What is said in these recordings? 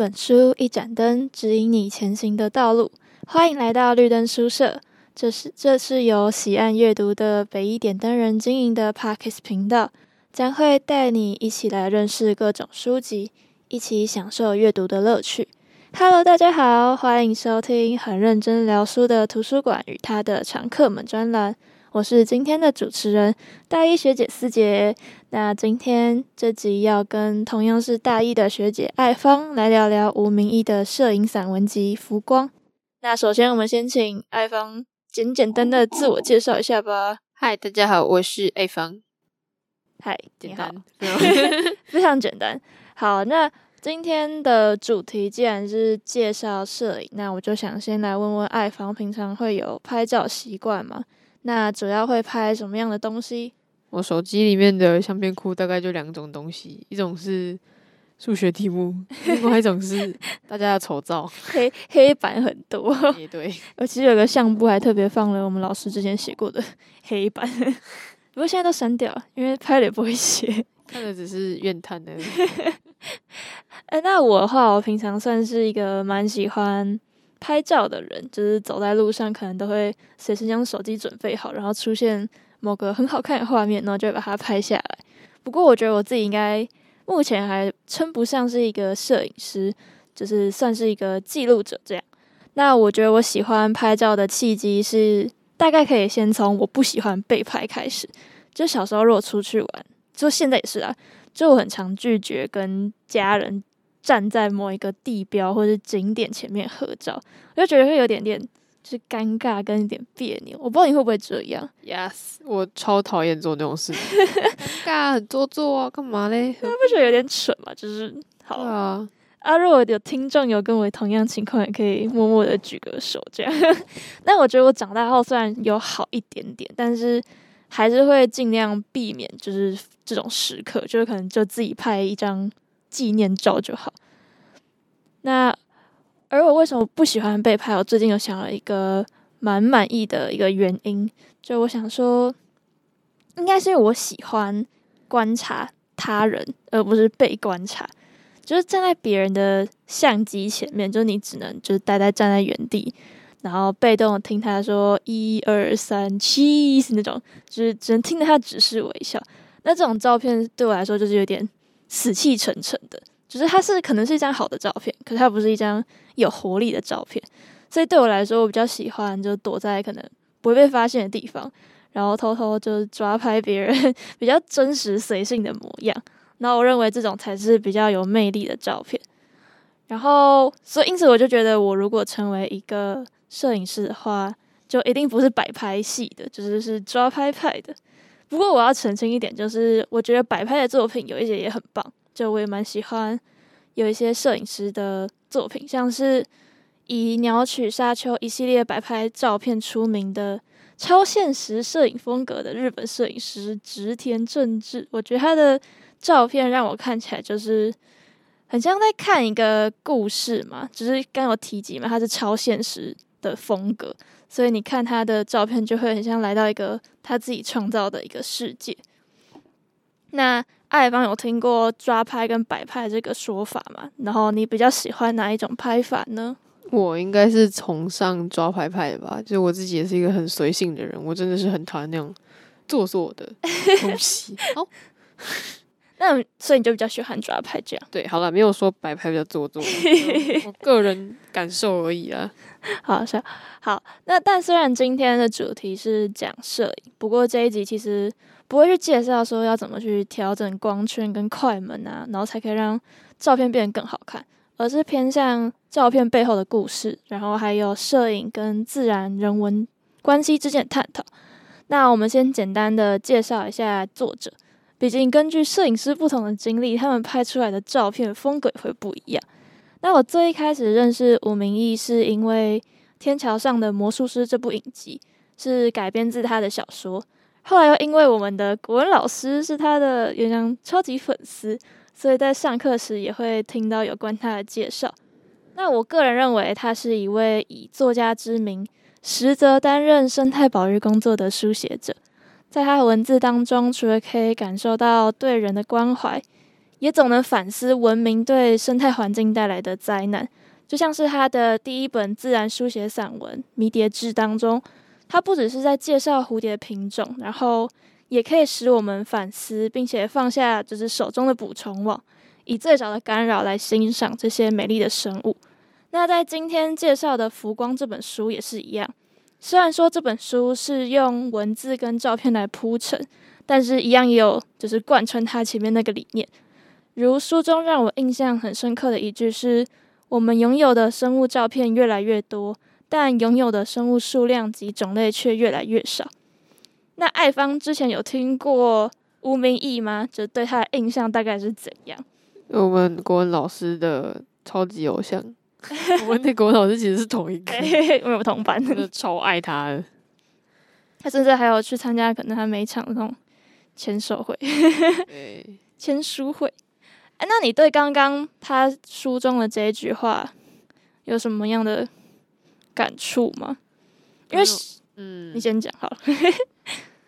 本书，一盏灯，指引你前行的道路。欢迎来到绿灯书社，这是这是由喜爱阅读的北一点灯人经营的 Parkes 频道，将会带你一起来认识各种书籍，一起享受阅读的乐趣。Hello，大家好，欢迎收听很认真聊书的图书馆与他的常客们专栏。我是今天的主持人大一学姐思杰。那今天这集要跟同样是大一的学姐艾芳来聊聊吴明义的摄影散文集《浮光》。那首先我们先请艾芳简简单的自我介绍一下吧。嗨，大家好，我是艾芳。嗨，简单 非常简单。好，那今天的主题既然是介绍摄影，那我就想先来问问艾芳，平常会有拍照习惯吗？那主要会拍什么样的东西？我手机里面的相片库大概就两种东西，一种是数学题目，另外一种是 大家的丑照。黑黑板很多，也对。我其实有个相簿还特别放了我们老师之前写过的黑板，不过现在都删掉了，因为拍了也不会写，看的只是怨叹而已。哎，那我的话，我平常算是一个蛮喜欢。拍照的人，就是走在路上，可能都会随时将手机准备好，然后出现某个很好看的画面，然后就把它拍下来。不过，我觉得我自己应该目前还称不上是一个摄影师，就是算是一个记录者这样。那我觉得我喜欢拍照的契机是，大概可以先从我不喜欢被拍开始。就小时候如果出去玩，就现在也是啊，就我很常拒绝跟家人。站在某一个地标或者景点前面合照，我就觉得会有点点就是尴尬跟一点别扭。我不知道你会不会这样？Yes，我超讨厌做那种事情，尴尬很做作啊，干嘛嘞？那 不觉得有点蠢吗？就是好啊啊！如果有听众有跟我同样情况，也可以默默的举个手这样。但我觉得我长大后虽然有好一点点，但是还是会尽量避免就是这种时刻，就是可能就自己拍一张。纪念照就好。那而我为什么不喜欢被拍？我最近有想了一个蛮满意的一个原因，就我想说，应该是因为我喜欢观察他人，而不是被观察。就是站在别人的相机前面，就是你只能就是呆呆站在原地，然后被动听他说一二三七那种，就是只能听着他指示微笑。那这种照片对我来说就是有点。死气沉沉的，就是它是可能是一张好的照片，可是它不是一张有活力的照片。所以对我来说，我比较喜欢就躲在可能不会被发现的地方，然后偷偷就抓拍别人 比较真实随性的模样。那我认为这种才是比较有魅力的照片。然后，所以因此我就觉得，我如果成为一个摄影师的话，就一定不是摆拍系的，就是是抓拍派的。不过我要澄清一点，就是我觉得摆拍的作品有一些也很棒，就我也蛮喜欢有一些摄影师的作品，像是以鸟取沙丘一系列摆拍照片出名的超现实摄影风格的日本摄影师植田正治，我觉得他的照片让我看起来就是很像在看一个故事嘛，就是刚有提及嘛，他是超现实的风格。所以你看他的照片，就会很像来到一个他自己创造的一个世界。那爱芳有听过抓拍跟摆拍这个说法吗？然后你比较喜欢哪一种拍法呢？我应该是崇尚抓拍派的吧，就我自己也是一个很随性的人，我真的是很讨厌那种做作的东西。好。那所以你就比较喜欢抓拍这样？对，好了，没有说摆拍比较做作，我个人感受而已啊。好，是好。那但虽然今天的主题是讲摄影，不过这一集其实不会去介绍说要怎么去调整光圈跟快门啊，然后才可以让照片变得更好看，而是偏向照片背后的故事，然后还有摄影跟自然人文关系之间的探讨。那我们先简单的介绍一下作者。毕竟，根据摄影师不同的经历，他们拍出来的照片风格会不一样。那我最一开始认识吴明益，是因为《天桥上的魔术师》这部影集是改编自他的小说。后来又因为我们的国文老师是他的原样超级粉丝，所以在上课时也会听到有关他的介绍。那我个人认为，他是一位以作家之名，实则担任生态保育工作的书写者。在他的文字当中，除了可以感受到对人的关怀，也总能反思文明对生态环境带来的灾难。就像是他的第一本自然书写散文《迷迭志》当中，他不只是在介绍蝴蝶品种，然后也可以使我们反思，并且放下就是手中的捕虫网，以最小的干扰来欣赏这些美丽的生物。那在今天介绍的《浮光》这本书也是一样，虽然说这本书是用文字跟照片来铺陈，但是一样也有就是贯穿它前面那个理念。如书中让我印象很深刻的一句是。我们拥有的生物照片越来越多，但拥有的生物数量及种类却越来越少。那爱芳之前有听过吴明义吗？就对他的印象大概是怎样？我们国文老师的超级偶像，我们那国文老师其实是同一个，我有同班，的超爱他的。他甚至还有去参加可能他每场那种签售会，签书会。哎，那你对刚刚他书中的这一句话有什么样的感触吗？因为，嗯，你先讲好了。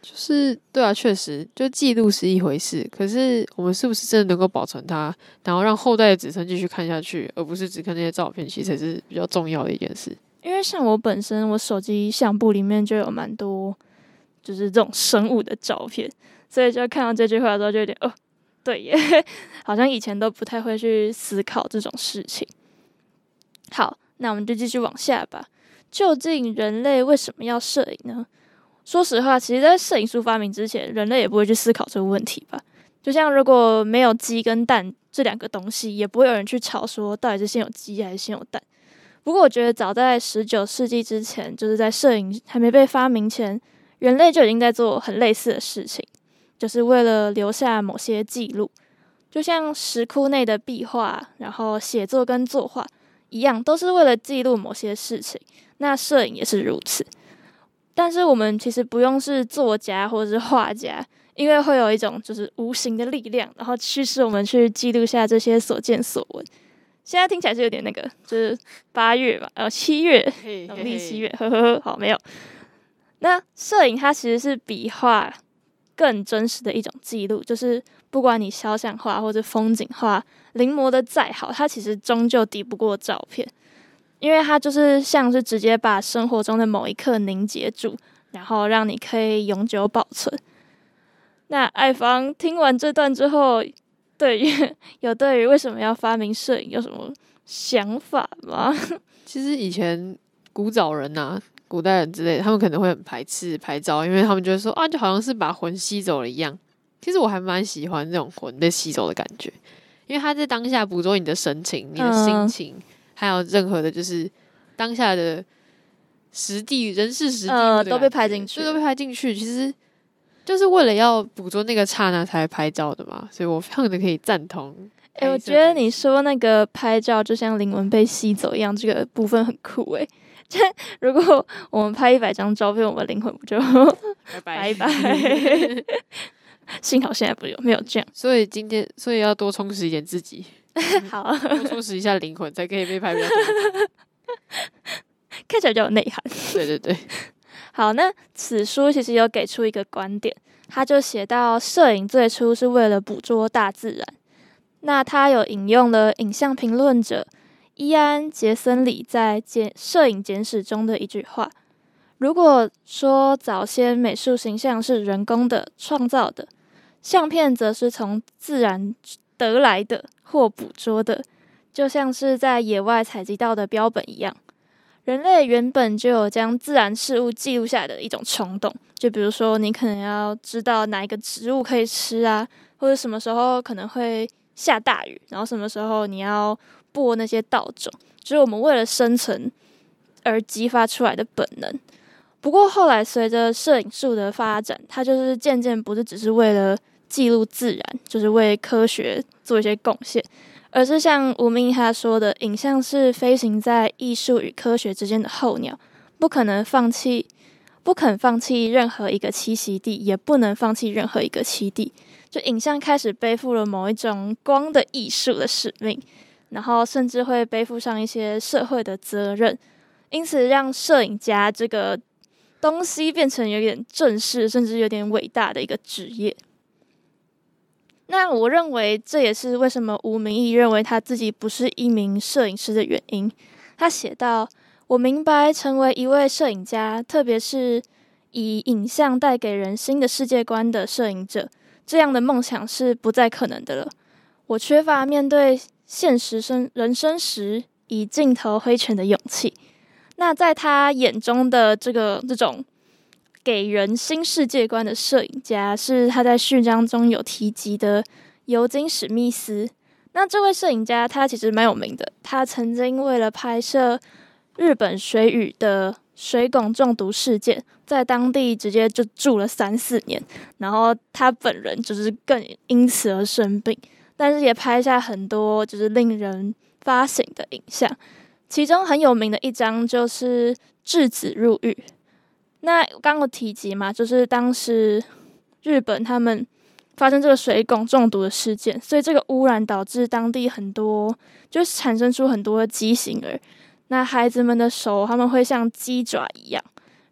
就是对啊，确实，就记录是一回事，可是我们是不是真的能够保存它，然后让后代的子孙继续看下去，而不是只看那些照片，其实才是比较重要的一件事。因为像我本身，我手机相簿里面就有蛮多，就是这种生物的照片，所以就看到这句话的时候，就有点哦。对耶，好像以前都不太会去思考这种事情。好，那我们就继续往下吧。究竟人类为什么要摄影呢？说实话，其实，在摄影术发明之前，人类也不会去思考这个问题吧。就像如果没有鸡跟蛋这两个东西，也不会有人去吵说到底是先有鸡还是先有蛋。不过，我觉得早在十九世纪之前，就是在摄影还没被发明前，人类就已经在做很类似的事情。就是为了留下某些记录，就像石窟内的壁画，然后写作跟作画一样，都是为了记录某些事情。那摄影也是如此。但是我们其实不用是作家 或者是画家，因为会有一种就是无形的力量，然后驱使我们去记录下这些所见所闻。现在听起来是有点那个，就是八月吧，呃，七月，农历七月，呵呵呵，好，没有。那摄影它其实是比画。更真实的一种记录，就是不管你肖像画或者风景画临摹的再好，它其实终究抵不过照片，因为它就是像是直接把生活中的某一刻凝结住，然后让你可以永久保存。那爱芳听完这段之后，对于有对于为什么要发明摄影有什么想法吗？其实以前古早人呐、啊。古代人之类的，他们可能会很排斥拍照，因为他们觉得说啊，就好像是把魂吸走了一样。其实我还蛮喜欢这种魂被吸走的感觉，因为他在当下捕捉你的神情、你的心情，嗯、还有任何的，就是当下的实地、人事实地、嗯、都被拍进去，都被拍进去。其实就是为了要捕捉那个刹那才拍照的嘛，所以我非常的可以赞同。哎、欸，我觉得你说那个拍照就像灵魂被吸走一样，这个部分很酷哎。如果我们拍一百张照片，我们灵魂不就拜拜？幸好现在不有没有这样，所以今天所以要多充实一点自己，好，多充实一下灵魂，才可以被拍比较多。看起来就有内涵。对对对，好，那此书其实有给出一个观点，他就写到，摄影最初是为了捕捉大自然。那他有引用了影像评论者。伊安·杰森里在《简摄影简史》中的一句话：“如果说早先美术形象是人工的创造的，相片则是从自然得来的或捕捉的，就像是在野外采集到的标本一样。人类原本就有将自然事物记录下来的一种冲动，就比如说你可能要知道哪一个植物可以吃啊，或者什么时候可能会下大雨，然后什么时候你要。”播那些稻种，就是我们为了生存而激发出来的本能。不过后来随着摄影术的发展，它就是渐渐不是只是为了记录自然，就是为科学做一些贡献，而是像吴明他说的，影像是飞行在艺术与科学之间的候鸟，不可能放弃，不肯放弃任何一个栖息地，也不能放弃任何一个栖地。就影像开始背负了某一种光的艺术的使命。然后甚至会背负上一些社会的责任，因此让摄影家这个东西变成有点正式，甚至有点伟大的一个职业。那我认为这也是为什么吴明义认为他自己不是一名摄影师的原因。他写道：“我明白，成为一位摄影家，特别是以影像带给人新的世界观的摄影者，这样的梦想是不再可能的了。我缺乏面对现实生人生时以镜头挥拳的勇气。”那在他眼中的这个这种给人新世界观的摄影家，是他在序章中有提及的尤金史密斯。那这位摄影家他其实蛮有名的，他曾经为了拍摄日本水俣的水汞中毒事件，在当地直接就住了三四年，然后他本人就是更因此而生病，但是也拍下很多就是令人发醒的影像。其中很有名的一张就是稚子入狱。那刚刚有提及嘛，就是当时日本他们发生这个水汞中毒的事件，所以这个污染导致当地很多就是产生出很多的畸形儿。那孩子们的手他们会像鸡爪一样，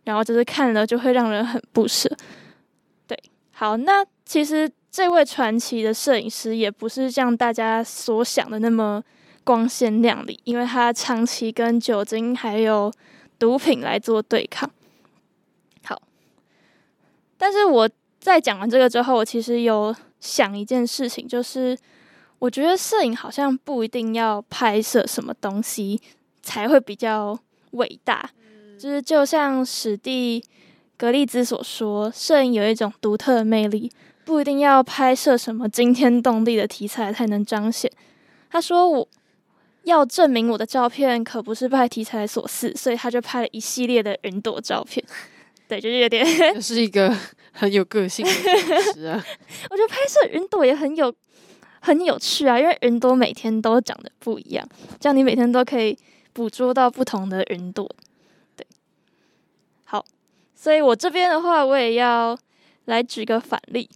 然后就是看了就会让人很不舍。对，好，那其实这位传奇的摄影师也不是像大家所想的那么。光鲜亮丽，因为他长期跟酒精还有毒品来做对抗。好，但是我在讲完这个之后，我其实有想一件事情，就是我觉得摄影好像不一定要拍摄什么东西才会比较伟大，就是就像史蒂格利兹所说，摄影有一种独特的魅力，不一定要拍摄什么惊天动地的题材才能彰显。他说我。要证明我的照片可不是拜题材所赐，所以他就拍了一系列的云朵照片。对，就是有点，这是一个很有个性的摄影师啊。我觉得拍摄云朵也很有很有趣啊，因为云朵每天都长得不一样，这样你每天都可以捕捉到不同的云朵。对，好，所以我这边的话，我也要来举个反例，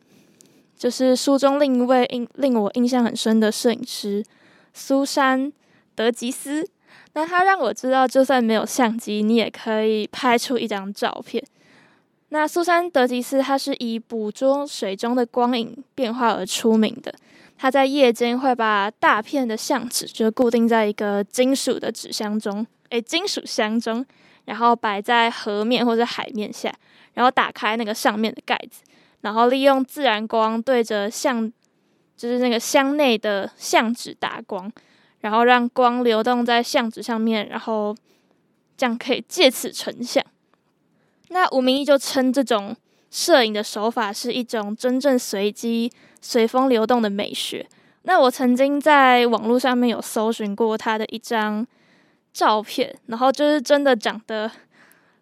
就是书中另一位印令我印象很深的摄影师苏珊。德吉斯，那他让我知道，就算没有相机，你也可以拍出一张照片。那苏珊·德吉斯，他是以捕捉水中的光影变化而出名的。他在夜间会把大片的相纸就固定在一个金属的纸箱中，诶，金属箱中，然后摆在河面或者海面下，然后打开那个上面的盖子，然后利用自然光对着相，就是那个箱内的相纸打光。然后让光流动在相纸上面，然后这样可以借此成像。那吴明义就称这种摄影的手法是一种真正随机、随风流动的美学。那我曾经在网络上面有搜寻过他的一张照片，然后就是真的长得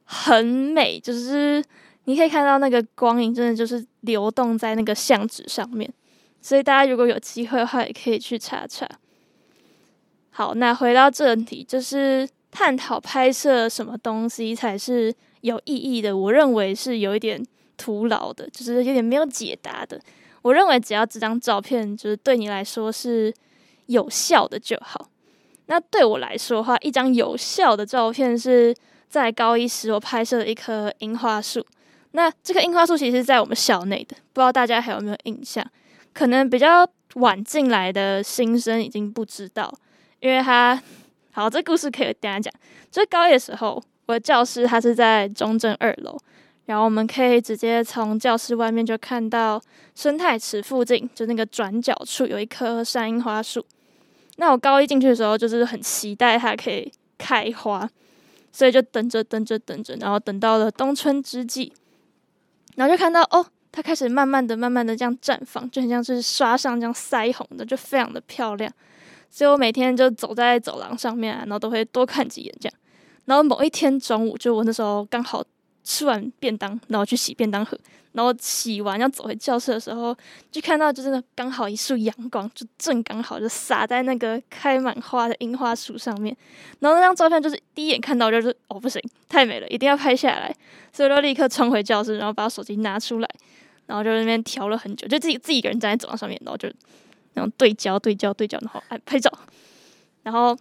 很美，就是你可以看到那个光影真的就是流动在那个相纸上面。所以大家如果有机会的话，也可以去查查。好，那回到正题，就是探讨拍摄什么东西才是有意义的。我认为是有一点徒劳的，就是有点没有解答的。我认为只要这张照片就是对你来说是有效的就好。那对我来说的话，一张有效的照片是在高一时我拍摄的一棵樱花树。那这棵樱花树其实是在我们校内的，不知道大家还有没有印象？可能比较晚进来的新生已经不知道。因为他好，这故事可以等下讲。就是高一的时候，我的教室它是在中正二楼，然后我们可以直接从教室外面就看到生态池附近，就那个转角处有一棵山樱花树。那我高一进去的时候，就是很期待它可以开花，所以就等着等着等着，然后等到了冬春之际，然后就看到哦，它开始慢慢的、慢慢的这样绽放，就很像是刷上这样腮红的，就非常的漂亮。所以我每天就走在走廊上面，然后都会多看几眼这样。然后某一天中午，就我那时候刚好吃完便当，然后去洗便当盒，然后洗完要走回教室的时候，就看到就是那刚好一束阳光，就正刚好就洒在那个开满花的樱花树上面。然后那张照片就是第一眼看到就是哦，不行，太美了，一定要拍下来。所以我就立刻冲回教室，然后把手机拿出来，然后就在那边调了很久，就自己自己一个人站在走廊上面，然后就。然后对焦对焦对焦，然后哎拍照，然后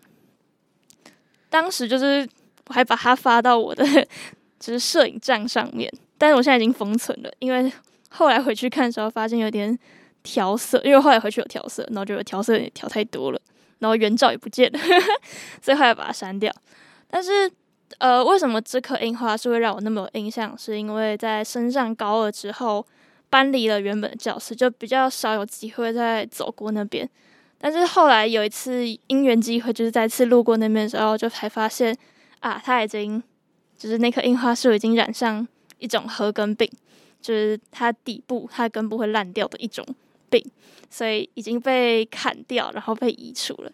当时就是我还把它发到我的 就是摄影站上面，但是我现在已经封存了，因为后来回去看的时候发现有点调色，因为后来回去有调色，然后觉得调色也调太多了，然后原照也不见了，所以后来把它删掉。但是，呃，为什么这颗樱花树会让我那么有印象？是因为在升上高二之后，搬离了原本的教室，就比较少有机会再走过那边。但是后来有一次因缘机会，就是再次路过那边的时候，就才发现啊，它已经就是那棵樱花树已经染上一种褐根病，就是它底部它的根部会烂掉的一种病，所以已经被砍掉，然后被移除了。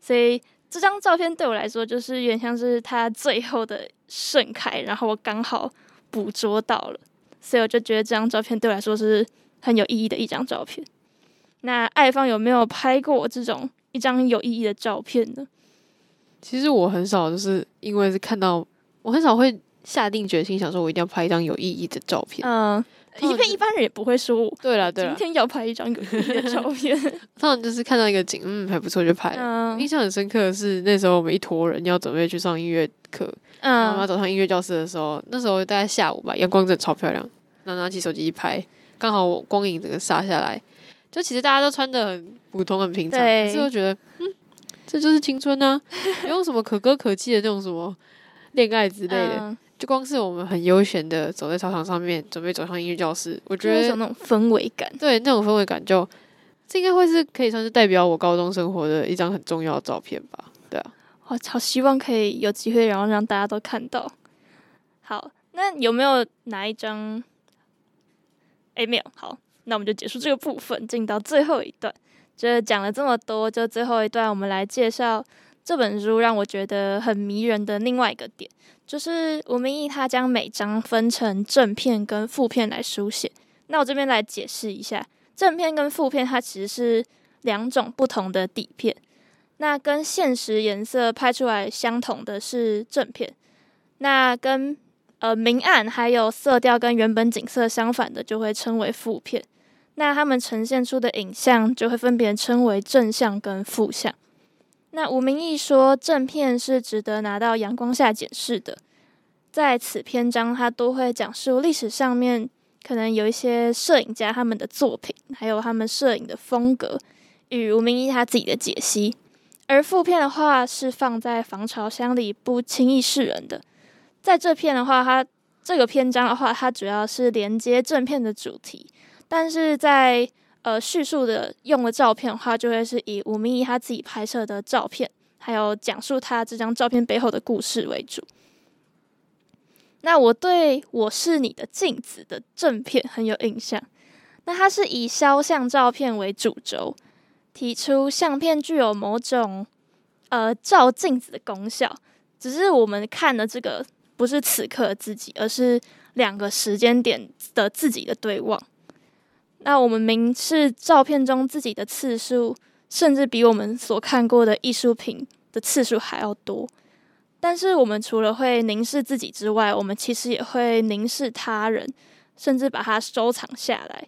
所以这张照片对我来说，就是有点像是它最后的盛开，然后我刚好捕捉到了，所以我就觉得这张照片对我来说是很有意义的一张照片。那爱芳有没有拍过这种一张有意义的照片呢？其实我很少，就是因为是看到，我很少会下定决心想说，我一定要拍一张有意义的照片。嗯，因为一般人也不会说，对了对了，今天要拍一张有意义的照片。通常就是看到一个景，嗯，还不错就拍了。嗯，印象很深刻的是那时候我们一坨人要准备去上音乐课，嗯，然后走上音乐教室的时候，那时候大概下午吧，阳光真的超漂亮，然后拿起手机一拍，刚好我光影整个洒下来。就其实大家都穿的很普通、很平常，可是我觉得，嗯，这就是青春呢、啊，不用什么可歌可泣的那种什么恋爱之类的，嗯、就光是我们很悠闲的走在操场上面，准备走上音乐教室，我觉得有那种氛围感，对，那种氛围感就，这应该会是可以算是代表我高中生活的一张很重要的照片吧？对啊，我超希望可以有机会，然后让大家都看到。好，那有没有哪一张？哎，没有，好。那我们就结束这个部分，进到最后一段。就是讲了这么多，就最后一段，我们来介绍这本书让我觉得很迷人的另外一个点，就是吴明义他将每章分成正片跟副片来书写。那我这边来解释一下，正片跟副片它其实是两种不同的底片。那跟现实颜色拍出来相同的是正片，那跟呃，明暗还有色调跟原本景色相反的，就会称为副片。那他们呈现出的影像，就会分别称为正向跟负向。那吴明义说，正片是值得拿到阳光下检视的。在此篇章，他都会讲述历史上面可能有一些摄影家他们的作品，还有他们摄影的风格，与吴明义他自己的解析。而副片的话，是放在防潮箱里，不轻易示人的。在这片的话，它这个篇章的话，它主要是连接正片的主题，但是在呃叙述的用的照片的话，就会是以吴明益他自己拍摄的照片，还有讲述他这张照片背后的故事为主。那我对我是你的镜子的正片很有印象，那它是以肖像照片为主轴，提出相片具有某种呃照镜子的功效，只是我们看的这个。不是此刻的自己，而是两个时间点的自己的对望。那我们明视照片中自己的次数，甚至比我们所看过的艺术品的次数还要多。但是，我们除了会凝视自己之外，我们其实也会凝视他人，甚至把它收藏下来。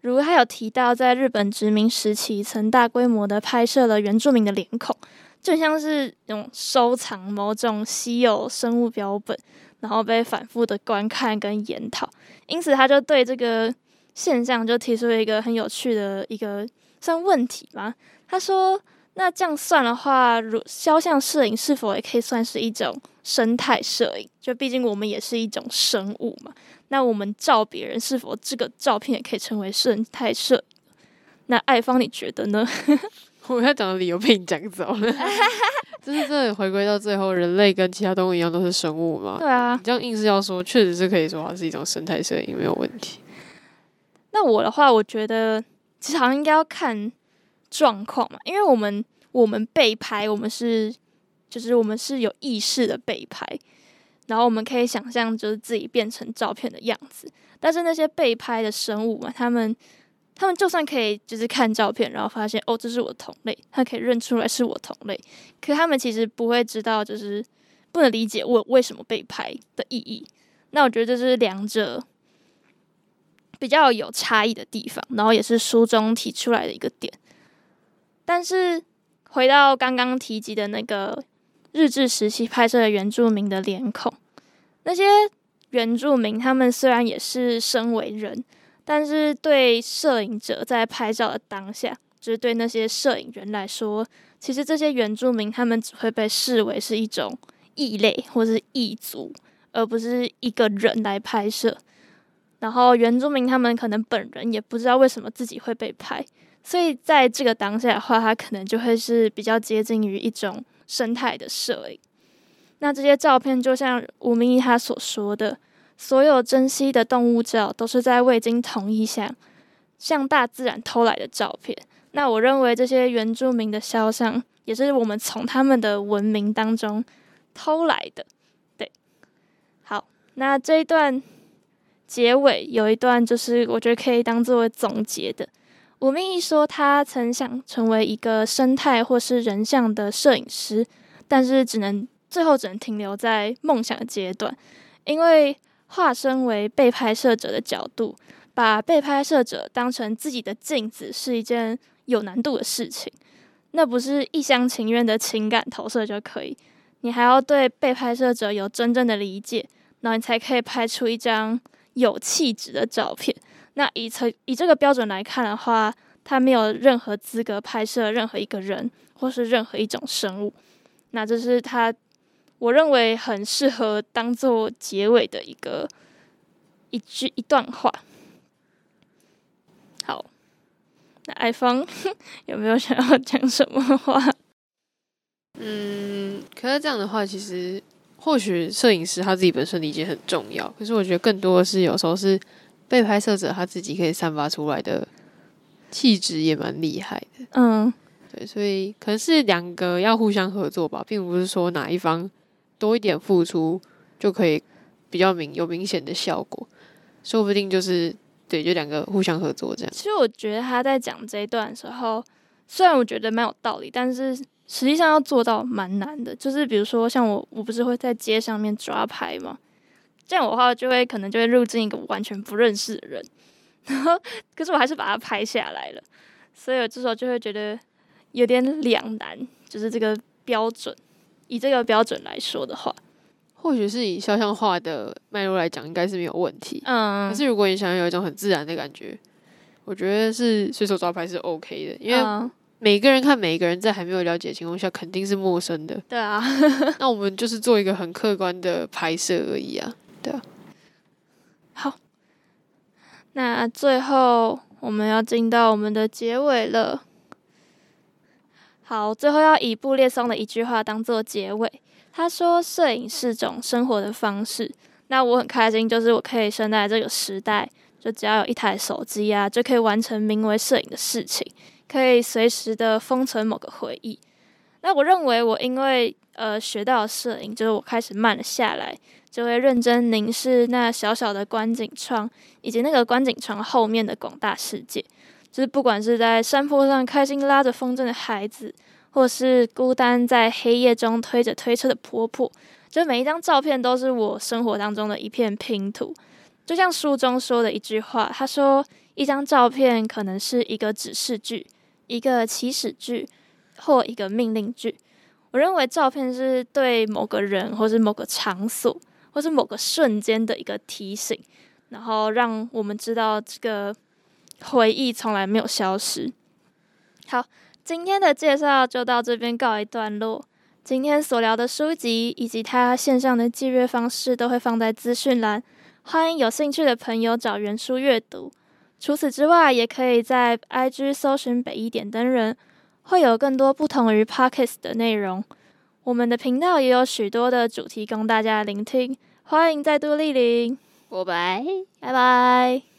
如他有提到，在日本殖民时期，曾大规模的拍摄了原住民的脸孔。就像是那种收藏某种稀有生物标本，然后被反复的观看跟研讨，因此他就对这个现象就提出了一个很有趣的一个算问题吧。他说：“那这样算的话，如肖像摄影是否也可以算是一种生态摄影？就毕竟我们也是一种生物嘛。那我们照别人，是否这个照片也可以称为生态摄影？那爱芳你觉得呢？” 我要讲的理由被你讲走了，就是这回归到最后，人类跟其他动物一样都是生物嘛？对啊，你这样硬是要说，确实是可以说它是一种生态摄影，没有问题。那我的话，我觉得其实好像应该要看状况嘛，因为我们我们被拍，我们是就是我们是有意识的被拍，然后我们可以想象就是自己变成照片的样子，但是那些被拍的生物嘛，他们。他们就算可以，就是看照片，然后发现哦，这是我同类，他可以认出来是我同类。可他们其实不会知道，就是不能理解我为什么被拍的意义。那我觉得这是两者比较有差异的地方，然后也是书中提出来的一个点。但是回到刚刚提及的那个日治时期拍摄的原住民的脸孔，那些原住民他们虽然也是身为人。但是对摄影者在拍照的当下，就是对那些摄影人来说，其实这些原住民他们只会被视为是一种异类或是异族，而不是一个人来拍摄。然后原住民他们可能本人也不知道为什么自己会被拍，所以在这个当下的话，他可能就会是比较接近于一种生态的摄影。那这些照片就像吴明义他所说的，所有珍稀的动物照都是在未经同意下向大自然偷来的照片。那我认为这些原住民的肖像也是我们从他们的文明当中偷来的。对，好，那这一段。结尾有一段，就是我觉得可以当作为总结的。吴明益说，他曾想成为一个生态或是人像的摄影师，但是只能最后只能停留在梦想阶段，因为化身为被拍摄者的角度，把被拍摄者当成自己的镜子，是一件有难度的事情。那不是一厢情愿的情感投射就可以，你还要对被拍摄者有真正的理解，然后你才可以拍出一张。有气质的照片，那以这以这个标准来看的话，他没有任何资格拍摄任何一个人或是任何一种生物。那这是他，我认为很适合当做结尾的一个一句一段话。好，那艾芳 有没有想要讲什么话？嗯，可是这样的话，其实。或许摄影师他自己本身理解很重要，可是我觉得更多的是有时候是被拍摄者他自己可以散发出来的气质也蛮厉害的。嗯，对，所以可能是两个要互相合作吧，并不是说哪一方多一点付出就可以比较明有明显的效果，说不定就是对，就两个互相合作这样。其实我觉得他在讲这一段的时候，虽然我觉得蛮有道理，但是。实际上要做到蛮难的，就是比如说像我，我不是会在街上面抓拍吗？这样我的话就会可能就会入镜一个完全不认识的人，然后可是我还是把它拍下来了，所以我这时候就会觉得有点两难，就是这个标准，以这个标准来说的话，或许是以肖像画的脉络来讲，应该是没有问题。嗯，可是如果你想要有一种很自然的感觉，我觉得是随手抓拍是 OK 的，因为。嗯每个人看每一个人，在还没有了解的情况下，肯定是陌生的。对啊，那我们就是做一个很客观的拍摄而已啊。对啊。好，那最后我们要进到我们的结尾了。好，最后要以布列松的一句话当做结尾。他说：“摄影是种生活的方式。”那我很开心，就是我可以生在这个时代，就只要有一台手机啊，就可以完成名为摄影的事情。可以随时的封存某个回忆。那我认为，我因为呃学到摄影，就是我开始慢了下来，就会认真凝视那小小的观景窗，以及那个观景窗后面的广大世界。就是不管是在山坡上开心拉着风筝的孩子，或是孤单在黑夜中推着推车的婆婆，就每一张照片都是我生活当中的一片拼图。就像书中说的一句话，他说：“一张照片可能是一个指示句。”一个祈使句或一个命令句，我认为照片是对某个人，或是某个场所，或是某个瞬间的一个提醒，然后让我们知道这个回忆从来没有消失。好，今天的介绍就到这边告一段落。今天所聊的书籍以及它线上的借阅方式都会放在资讯栏，欢迎有兴趣的朋友找原书阅读。除此之外，也可以在 IG 搜寻北一点灯人，会有更多不同于 Podcast 的内容。我们的频道也有许多的主题供大家聆听，欢迎再度莅临。我拜，拜拜。